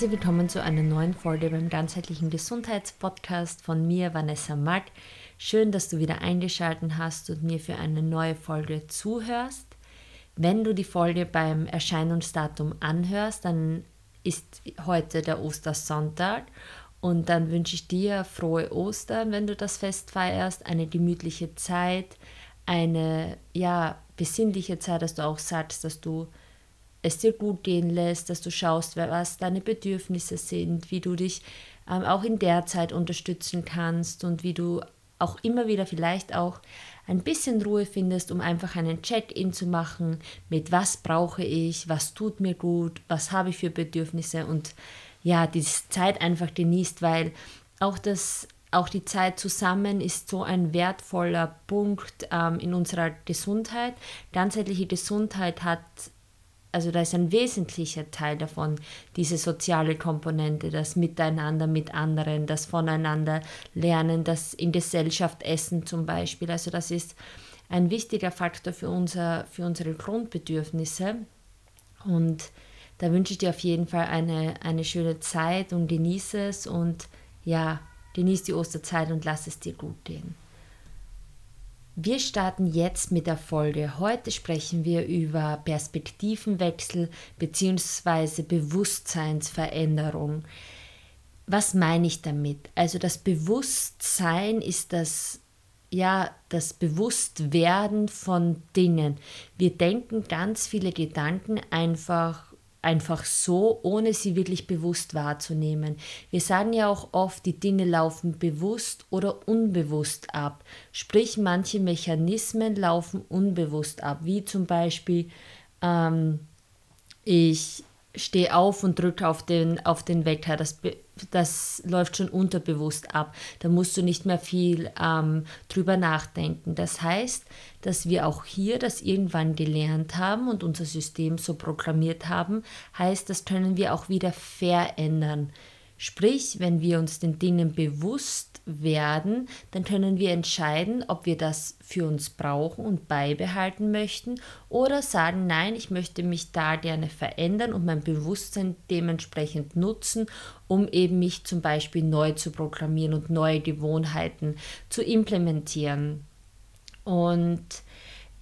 Herzlich willkommen zu einer neuen Folge beim ganzheitlichen Gesundheitspodcast von mir, Vanessa Mack. Schön, dass du wieder eingeschaltet hast und mir für eine neue Folge zuhörst. Wenn du die Folge beim Erscheinungsdatum anhörst, dann ist heute der Ostersonntag und dann wünsche ich dir frohe Ostern, wenn du das Fest feierst, eine gemütliche Zeit, eine ja besinnliche Zeit, dass du auch sagst, dass du es dir gut gehen lässt, dass du schaust, was deine Bedürfnisse sind, wie du dich ähm, auch in der Zeit unterstützen kannst und wie du auch immer wieder vielleicht auch ein bisschen Ruhe findest, um einfach einen Check-in zu machen mit was brauche ich, was tut mir gut, was habe ich für Bedürfnisse und ja, diese Zeit einfach genießt, weil auch das auch die Zeit zusammen ist so ein wertvoller Punkt ähm, in unserer Gesundheit. Ganzheitliche Gesundheit hat also da ist ein wesentlicher Teil davon, diese soziale Komponente, das Miteinander mit anderen, das Voneinander lernen, das in Gesellschaft essen zum Beispiel. Also das ist ein wichtiger Faktor für, unser, für unsere Grundbedürfnisse. Und da wünsche ich dir auf jeden Fall eine, eine schöne Zeit und genieße es und ja, genieße die Osterzeit und lass es dir gut gehen. Wir starten jetzt mit der Folge. Heute sprechen wir über Perspektivenwechsel bzw. Bewusstseinsveränderung. Was meine ich damit? Also das Bewusstsein ist das ja, das Bewusstwerden von Dingen. Wir denken ganz viele Gedanken einfach einfach so, ohne sie wirklich bewusst wahrzunehmen. Wir sagen ja auch oft, die Dinge laufen bewusst oder unbewusst ab. Sprich, manche Mechanismen laufen unbewusst ab, wie zum Beispiel ähm, ich stehe auf und drücke auf den, auf den Wecker. Das, das läuft schon unterbewusst ab. Da musst du nicht mehr viel ähm, drüber nachdenken. Das heißt, dass wir auch hier das irgendwann gelernt haben und unser System so programmiert haben, heißt, das können wir auch wieder verändern. Sprich, wenn wir uns den Dingen bewusst werden, dann können wir entscheiden, ob wir das für uns brauchen und beibehalten möchten oder sagen, nein, ich möchte mich da gerne verändern und mein Bewusstsein dementsprechend nutzen, um eben mich zum Beispiel neu zu programmieren und neue Gewohnheiten zu implementieren. Und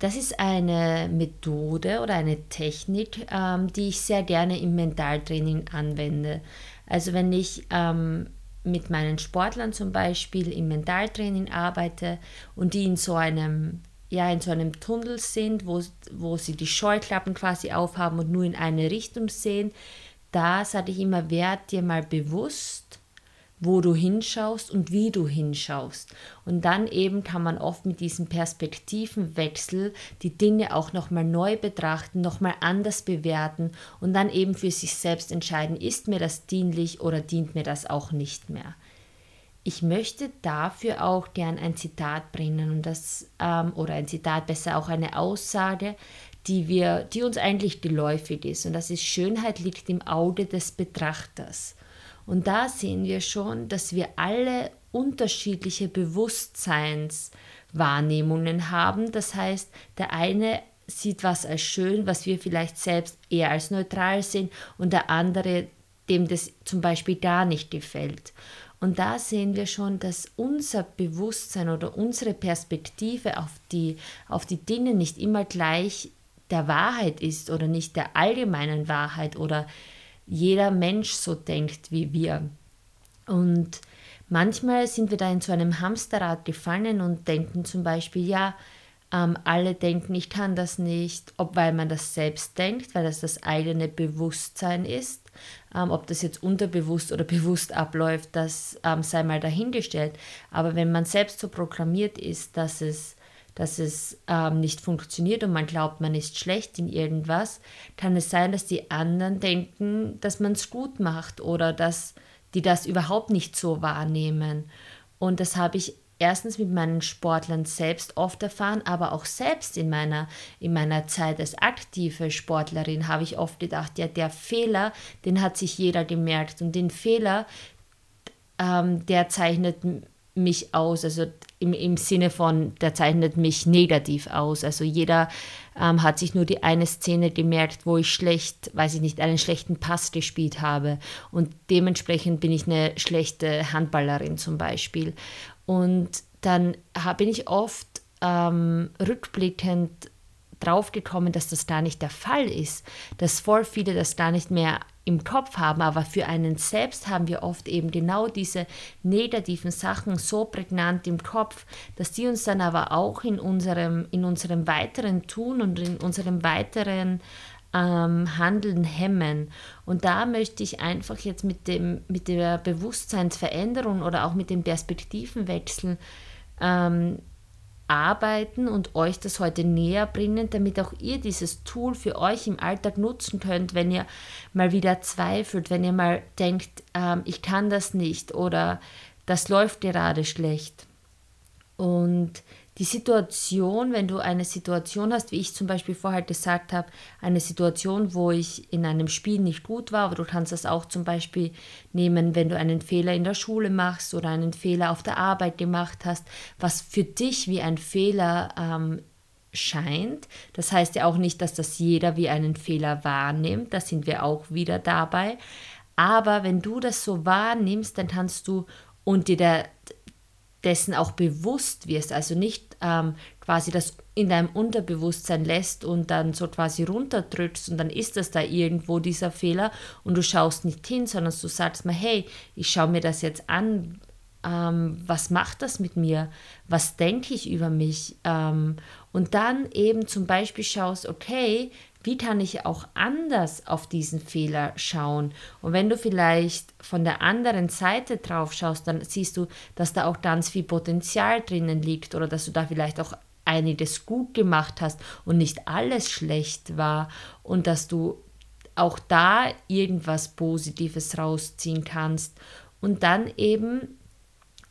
das ist eine Methode oder eine Technik, ähm, die ich sehr gerne im Mentaltraining anwende. Also wenn ich ähm, mit meinen Sportlern zum Beispiel im Mentaltraining arbeite und die in so einem ja, in so einem Tunnel sind, wo, wo sie die Scheuklappen quasi aufhaben und nur in eine Richtung sehen, da sage ich immer, werd dir mal bewusst, wo du hinschaust und wie du hinschaust. Und dann eben kann man oft mit diesem Perspektivenwechsel die Dinge auch nochmal neu betrachten, nochmal anders bewerten und dann eben für sich selbst entscheiden, ist mir das dienlich oder dient mir das auch nicht mehr. Ich möchte dafür auch gern ein Zitat bringen und das ähm, oder ein Zitat besser auch eine Aussage, die wir, die uns eigentlich geläufig ist und das ist Schönheit liegt im Auge des Betrachters. Und da sehen wir schon, dass wir alle unterschiedliche Bewusstseinswahrnehmungen haben. Das heißt, der eine sieht was als schön, was wir vielleicht selbst eher als neutral sehen und der andere, dem das zum Beispiel gar nicht gefällt. Und da sehen wir schon, dass unser Bewusstsein oder unsere Perspektive auf die, auf die Dinge nicht immer gleich der Wahrheit ist oder nicht der allgemeinen Wahrheit oder jeder Mensch so denkt wie wir. Und manchmal sind wir da in so einem Hamsterrad gefallen und denken zum Beispiel, ja, ähm, alle denken, ich kann das nicht, ob weil man das selbst denkt, weil das das eigene Bewusstsein ist. Ähm, ob das jetzt unterbewusst oder bewusst abläuft, das ähm, sei mal dahingestellt. Aber wenn man selbst so programmiert ist, dass es dass es ähm, nicht funktioniert und man glaubt, man ist schlecht in irgendwas, kann es sein, dass die anderen denken, dass man es gut macht oder dass die das überhaupt nicht so wahrnehmen. Und das habe ich erstens mit meinen Sportlern selbst oft erfahren, aber auch selbst in meiner, in meiner Zeit als aktive Sportlerin habe ich oft gedacht, ja, der Fehler, den hat sich jeder gemerkt und den Fehler, ähm, der zeichnet mich aus, also im, im Sinne von, der zeichnet mich negativ aus. Also jeder ähm, hat sich nur die eine Szene gemerkt, wo ich schlecht, weiß ich nicht, einen schlechten Pass gespielt habe. Und dementsprechend bin ich eine schlechte Handballerin zum Beispiel. Und dann bin ich oft ähm, rückblickend draufgekommen, dass das gar nicht der Fall ist, dass voll viele das gar nicht mehr im Kopf haben, aber für einen selbst haben wir oft eben genau diese negativen Sachen so prägnant im Kopf, dass die uns dann aber auch in unserem, in unserem weiteren Tun und in unserem weiteren ähm, Handeln hemmen. Und da möchte ich einfach jetzt mit, dem, mit der Bewusstseinsveränderung oder auch mit dem Perspektivenwechsel ähm, arbeiten und euch das heute näher bringen, damit auch ihr dieses Tool für euch im Alltag nutzen könnt, wenn ihr mal wieder zweifelt, wenn ihr mal denkt, ähm, ich kann das nicht oder das läuft gerade schlecht. Und die Situation, wenn du eine Situation hast, wie ich zum Beispiel vorher gesagt habe, eine Situation, wo ich in einem Spiel nicht gut war, aber du kannst das auch zum Beispiel nehmen, wenn du einen Fehler in der Schule machst oder einen Fehler auf der Arbeit gemacht hast, was für dich wie ein Fehler ähm, scheint. Das heißt ja auch nicht, dass das jeder wie einen Fehler wahrnimmt, da sind wir auch wieder dabei. Aber wenn du das so wahrnimmst, dann kannst du und dir der, dessen auch bewusst wirst, also nicht ähm, quasi das in deinem Unterbewusstsein lässt und dann so quasi runterdrückst und dann ist das da irgendwo dieser Fehler und du schaust nicht hin, sondern du sagst mal, hey, ich schaue mir das jetzt an, ähm, was macht das mit mir, was denke ich über mich? Ähm, und dann eben zum Beispiel schaust, okay, wie kann ich auch anders auf diesen Fehler schauen? Und wenn du vielleicht von der anderen Seite drauf schaust, dann siehst du, dass da auch ganz viel Potenzial drinnen liegt oder dass du da vielleicht auch einiges gut gemacht hast und nicht alles schlecht war und dass du auch da irgendwas Positives rausziehen kannst und dann eben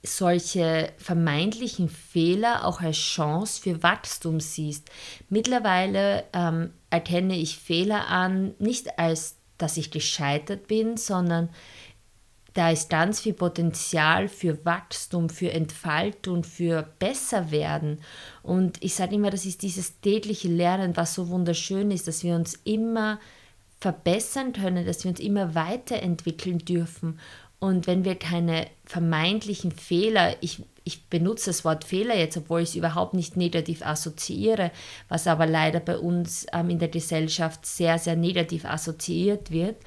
solche vermeintlichen Fehler auch als Chance für Wachstum siehst. Mittlerweile ähm, erkenne ich Fehler an, nicht als, dass ich gescheitert bin, sondern da ist ganz viel Potenzial für Wachstum, für Entfaltung, für Besserwerden. Und ich sage immer, das ist dieses tägliche Lernen, was so wunderschön ist, dass wir uns immer verbessern können, dass wir uns immer weiterentwickeln dürfen. Und wenn wir keine vermeintlichen Fehler, ich, ich benutze das Wort Fehler jetzt, obwohl ich es überhaupt nicht negativ assoziiere, was aber leider bei uns ähm, in der Gesellschaft sehr, sehr negativ assoziiert wird.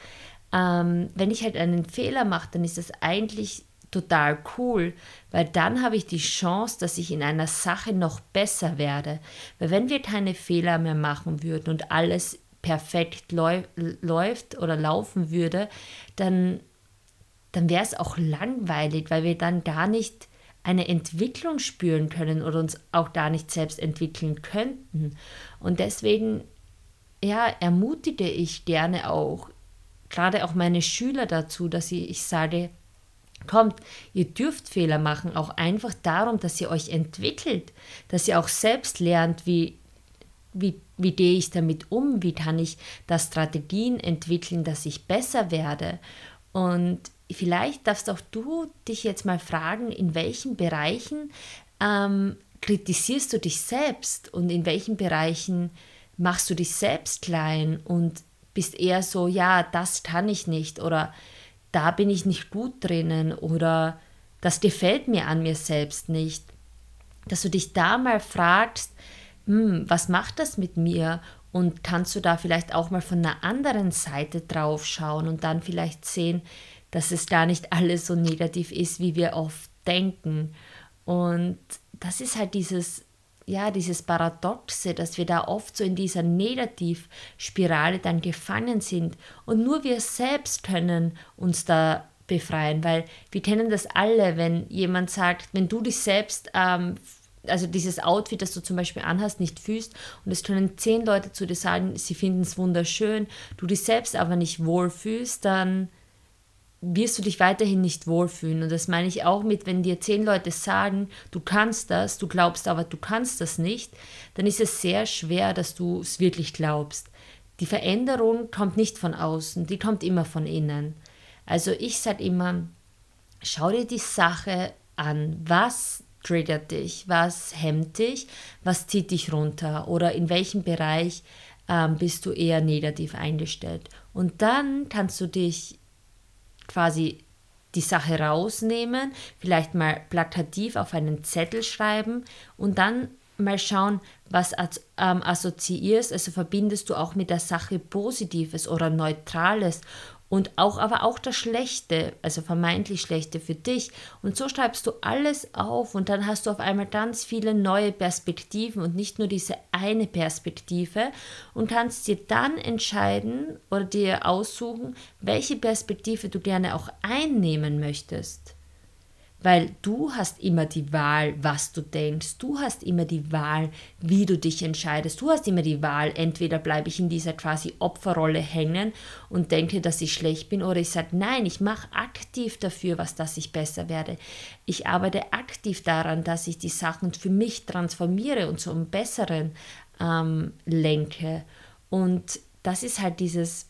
Ähm, wenn ich halt einen Fehler mache, dann ist das eigentlich total cool, weil dann habe ich die Chance, dass ich in einer Sache noch besser werde. Weil wenn wir keine Fehler mehr machen würden und alles perfekt läuft oder laufen würde, dann dann wäre es auch langweilig, weil wir dann gar nicht eine Entwicklung spüren können oder uns auch gar nicht selbst entwickeln könnten. Und deswegen, ja, ermutige ich gerne auch, gerade auch meine Schüler dazu, dass ich, ich sage, kommt, ihr dürft Fehler machen, auch einfach darum, dass ihr euch entwickelt, dass ihr auch selbst lernt, wie, wie, wie gehe ich damit um, wie kann ich da Strategien entwickeln, dass ich besser werde. Und vielleicht darfst auch du dich jetzt mal fragen, in welchen Bereichen ähm, kritisierst du dich selbst und in welchen Bereichen machst du dich selbst klein und bist eher so, ja, das kann ich nicht oder da bin ich nicht gut drinnen oder das gefällt mir an mir selbst nicht. Dass du dich da mal fragst, hm, was macht das mit mir und kannst du da vielleicht auch mal von einer anderen Seite drauf schauen und dann vielleicht sehen, dass es gar nicht alles so negativ ist, wie wir oft denken. Und das ist halt dieses, ja, dieses Paradoxe, dass wir da oft so in dieser Negativspirale dann gefangen sind. Und nur wir selbst können uns da befreien, weil wir kennen das alle, wenn jemand sagt, wenn du dich selbst ähm, also dieses Outfit, das du zum Beispiel anhast, nicht fühlst und es können zehn Leute zu dir sagen, sie finden es wunderschön, du dich selbst aber nicht wohlfühlst, dann wirst du dich weiterhin nicht wohlfühlen. Und das meine ich auch mit, wenn dir zehn Leute sagen, du kannst das, du glaubst aber, du kannst das nicht, dann ist es sehr schwer, dass du es wirklich glaubst. Die Veränderung kommt nicht von außen, die kommt immer von innen. Also ich sage immer, schau dir die Sache an, was triggert dich, was hemmt dich, was zieht dich runter oder in welchem Bereich ähm, bist du eher negativ eingestellt. Und dann kannst du dich quasi die Sache rausnehmen, vielleicht mal plakativ auf einen Zettel schreiben und dann mal schauen, was ähm, assoziierst, also verbindest du auch mit der Sache Positives oder Neutrales und auch aber auch das Schlechte, also vermeintlich Schlechte für dich. Und so schreibst du alles auf und dann hast du auf einmal ganz viele neue Perspektiven und nicht nur diese eine Perspektive und kannst dir dann entscheiden oder dir aussuchen, welche Perspektive du gerne auch einnehmen möchtest. Weil du hast immer die Wahl, was du denkst. Du hast immer die Wahl, wie du dich entscheidest. Du hast immer die Wahl, entweder bleibe ich in dieser quasi Opferrolle hängen und denke, dass ich schlecht bin, oder ich sage, nein, ich mache aktiv dafür, was, dass ich besser werde. Ich arbeite aktiv daran, dass ich die Sachen für mich transformiere und zum Besseren ähm, lenke. Und das ist halt dieses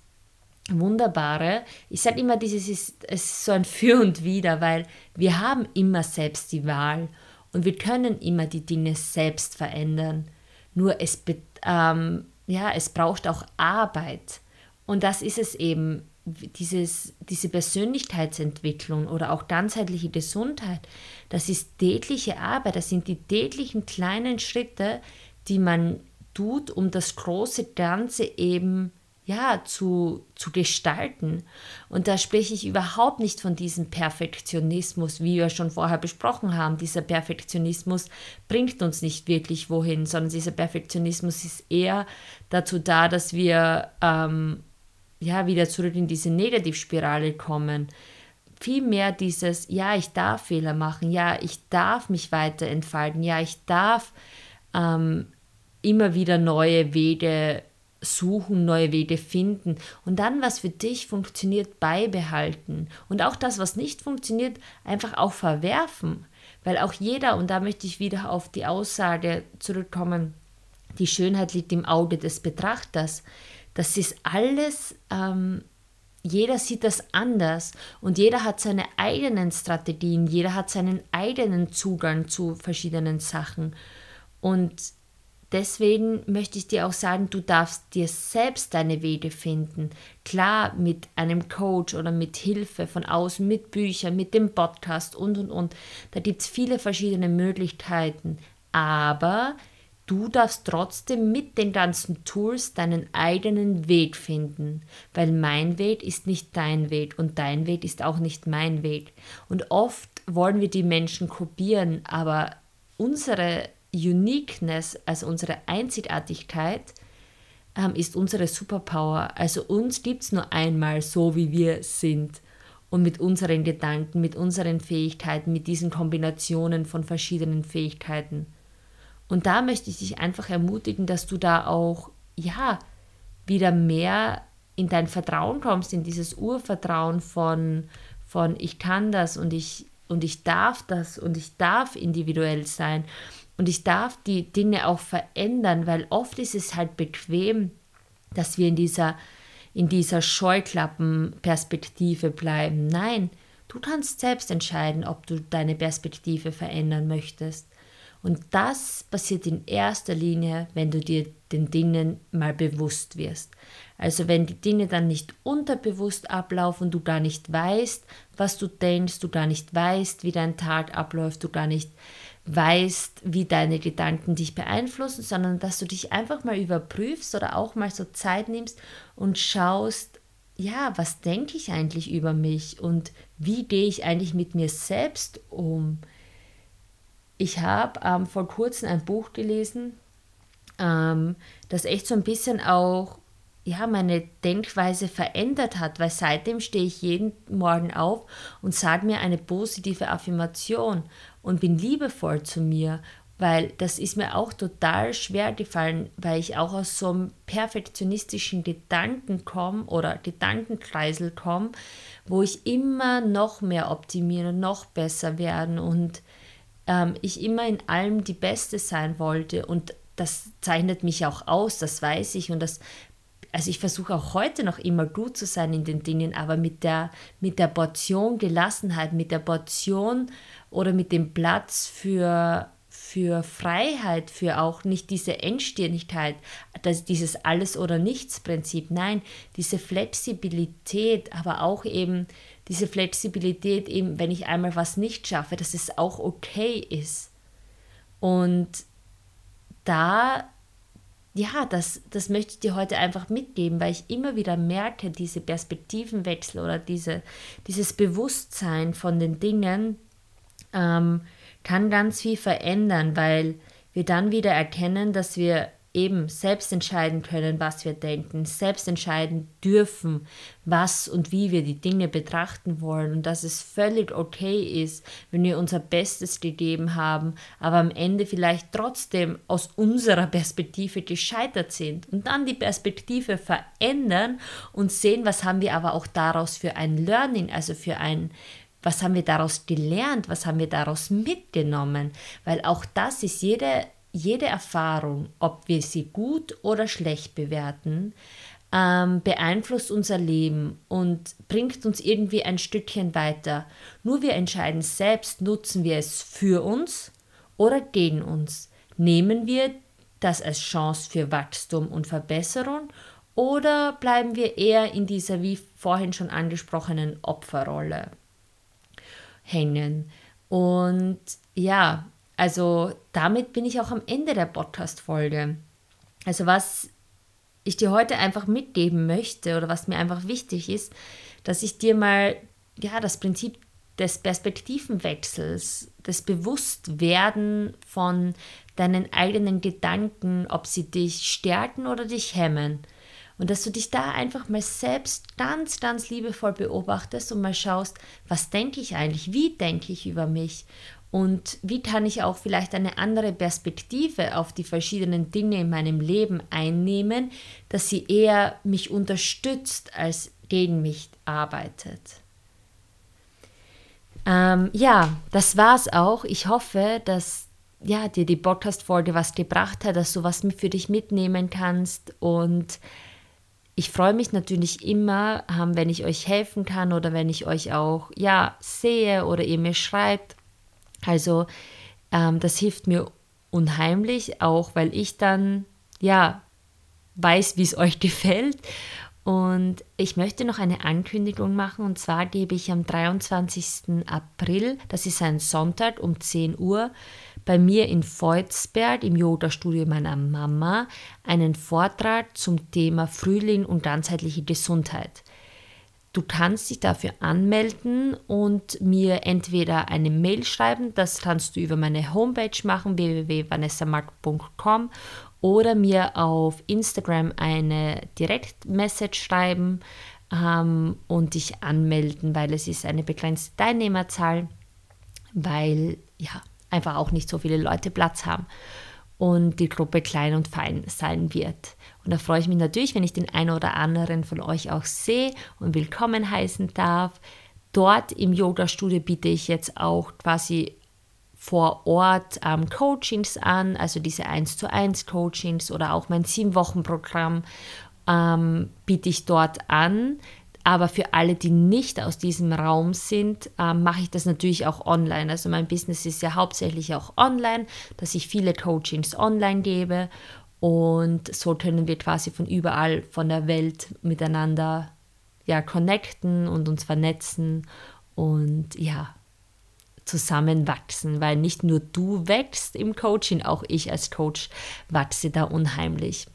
Wunderbare. Ich sage immer, dieses ist, es ist so ein Für und Wider, weil wir haben immer selbst die Wahl und wir können immer die Dinge selbst verändern. Nur es, ähm, ja, es braucht auch Arbeit. Und das ist es eben, dieses, diese Persönlichkeitsentwicklung oder auch ganzheitliche Gesundheit. Das ist tägliche Arbeit, das sind die täglichen kleinen Schritte, die man tut, um das große Ganze eben zu ja, zu, zu gestalten. Und da spreche ich überhaupt nicht von diesem Perfektionismus, wie wir schon vorher besprochen haben. Dieser Perfektionismus bringt uns nicht wirklich wohin, sondern dieser Perfektionismus ist eher dazu da, dass wir ähm, ja, wieder zurück in diese Negativspirale kommen. Vielmehr dieses, ja, ich darf Fehler machen, ja, ich darf mich weiter entfalten, ja, ich darf ähm, immer wieder neue Wege suchen, neue Wege finden und dann, was für dich funktioniert, beibehalten und auch das, was nicht funktioniert, einfach auch verwerfen. Weil auch jeder, und da möchte ich wieder auf die Aussage zurückkommen, die Schönheit liegt im Auge des Betrachters. Das ist alles, ähm, jeder sieht das anders und jeder hat seine eigenen Strategien, jeder hat seinen eigenen Zugang zu verschiedenen Sachen. Und deswegen möchte ich dir auch sagen, du darfst dir selbst deine Wege finden. Klar, mit einem Coach oder mit Hilfe von außen, mit Büchern, mit dem Podcast und, und, und. Da gibt es viele verschiedene Möglichkeiten. Aber du darfst trotzdem mit den ganzen Tools deinen eigenen Weg finden. Weil mein Weg ist nicht dein Weg und dein Weg ist auch nicht mein Weg. Und oft wollen wir die Menschen kopieren, aber unsere Uniqueness, also unsere Einzigartigkeit, ähm, ist unsere Superpower. Also uns gibt es nur einmal so, wie wir sind. Und mit unseren Gedanken, mit unseren Fähigkeiten, mit diesen Kombinationen von verschiedenen Fähigkeiten. Und da möchte ich dich einfach ermutigen, dass du da auch, ja, wieder mehr in dein Vertrauen kommst, in dieses Urvertrauen von, von ich kann das und ich, und ich darf das und ich darf individuell sein. Und ich darf die Dinge auch verändern, weil oft ist es halt bequem, dass wir in dieser, in dieser Scheuklappenperspektive bleiben. Nein, du kannst selbst entscheiden, ob du deine Perspektive verändern möchtest. Und das passiert in erster Linie, wenn du dir den Dingen mal bewusst wirst. Also wenn die Dinge dann nicht unterbewusst ablaufen, du gar nicht weißt, was du denkst, du gar nicht weißt, wie dein Tag abläuft, du gar nicht weißt, wie deine Gedanken dich beeinflussen, sondern dass du dich einfach mal überprüfst oder auch mal so Zeit nimmst und schaust, ja, was denke ich eigentlich über mich und wie gehe ich eigentlich mit mir selbst um? Ich habe ähm, vor kurzem ein Buch gelesen, ähm, das echt so ein bisschen auch ja, meine Denkweise verändert hat, weil seitdem stehe ich jeden Morgen auf und sage mir eine positive Affirmation und bin liebevoll zu mir, weil das ist mir auch total schwer gefallen, weil ich auch aus so einem perfektionistischen Gedanken komme oder Gedankenkreisel komme, wo ich immer noch mehr optimieren, und noch besser werden und ähm, ich immer in allem die Beste sein wollte. Und das zeichnet mich auch aus, das weiß ich. Und das also ich versuche auch heute noch immer gut zu sein in den Dingen, aber mit der, mit der Portion Gelassenheit, mit der Portion oder mit dem Platz für, für Freiheit, für auch nicht diese Engstirnigkeit, das, dieses Alles- oder Nichts-Prinzip. Nein, diese Flexibilität, aber auch eben diese Flexibilität, eben, wenn ich einmal was nicht schaffe, dass es auch okay ist. Und da, ja, das, das möchte ich dir heute einfach mitgeben, weil ich immer wieder merke, diese Perspektivenwechsel oder diese, dieses Bewusstsein von den Dingen ähm, kann ganz viel verändern, weil wir dann wieder erkennen, dass wir eben selbst entscheiden können, was wir denken, selbst entscheiden dürfen, was und wie wir die Dinge betrachten wollen und dass es völlig okay ist, wenn wir unser Bestes gegeben haben, aber am Ende vielleicht trotzdem aus unserer Perspektive gescheitert sind und dann die Perspektive verändern und sehen, was haben wir aber auch daraus für ein Learning, also für ein was haben wir daraus gelernt? Was haben wir daraus mitgenommen? Weil auch das ist jede jede Erfahrung, ob wir sie gut oder schlecht bewerten, ähm, beeinflusst unser Leben und bringt uns irgendwie ein Stückchen weiter. Nur wir entscheiden selbst, nutzen wir es für uns oder gegen uns. Nehmen wir das als Chance für Wachstum und Verbesserung oder bleiben wir eher in dieser, wie vorhin schon angesprochenen, Opferrolle hängen? Und ja, also damit bin ich auch am Ende der Podcast-Folge. Also was ich dir heute einfach mitgeben möchte oder was mir einfach wichtig ist, dass ich dir mal ja das Prinzip des Perspektivenwechsels, des Bewusstwerden von deinen eigenen Gedanken, ob sie dich stärken oder dich hemmen. Und dass du dich da einfach mal selbst ganz, ganz liebevoll beobachtest und mal schaust, was denke ich eigentlich, wie denke ich über mich und wie kann ich auch vielleicht eine andere Perspektive auf die verschiedenen Dinge in meinem Leben einnehmen, dass sie eher mich unterstützt als gegen mich arbeitet. Ähm, ja, das war's auch. Ich hoffe, dass ja, dir die Podcast-Folge was gebracht hat, dass du was für dich mitnehmen kannst und ich freue mich natürlich immer, ähm, wenn ich euch helfen kann oder wenn ich euch auch ja sehe oder ihr mir schreibt also ähm, das hilft mir unheimlich, auch weil ich dann ja weiß, wie es euch gefällt. Und ich möchte noch eine Ankündigung machen und zwar gebe ich am 23. April, das ist ein Sonntag um 10 Uhr, bei mir in Volzberg im Yoga-Studio meiner Mama einen Vortrag zum Thema Frühling und ganzheitliche Gesundheit. Du kannst dich dafür anmelden und mir entweder eine Mail schreiben, das kannst du über meine Homepage machen, www.vanessamark.com oder mir auf Instagram eine Direktmessage schreiben ähm, und dich anmelden, weil es ist eine begrenzte Teilnehmerzahl, weil ja einfach auch nicht so viele Leute Platz haben und die Gruppe klein und fein sein wird. Und da freue ich mich natürlich, wenn ich den einen oder anderen von euch auch sehe und willkommen heißen darf. Dort im Yoga-Studio biete ich jetzt auch quasi vor Ort ähm, Coachings an, also diese 1 zu 1 Coachings oder auch mein 7-Wochen-Programm ähm, biete ich dort an. Aber für alle, die nicht aus diesem Raum sind, äh, mache ich das natürlich auch online. Also mein Business ist ja hauptsächlich auch online, dass ich viele Coachings online gebe. Und so können wir quasi von überall von der Welt miteinander ja, connecten und uns vernetzen und ja, zusammenwachsen, weil nicht nur du wächst im Coaching, auch ich als Coach wachse da unheimlich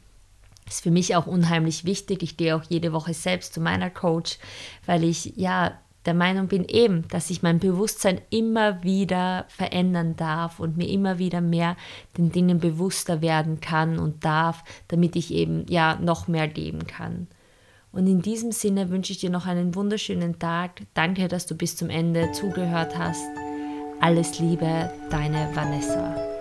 ist für mich auch unheimlich wichtig. Ich gehe auch jede Woche selbst zu meiner Coach, weil ich ja der Meinung bin eben, dass ich mein Bewusstsein immer wieder verändern darf und mir immer wieder mehr den Dingen bewusster werden kann und darf, damit ich eben ja noch mehr geben kann. Und in diesem Sinne wünsche ich dir noch einen wunderschönen Tag. Danke, dass du bis zum Ende zugehört hast. Alles Liebe, deine Vanessa.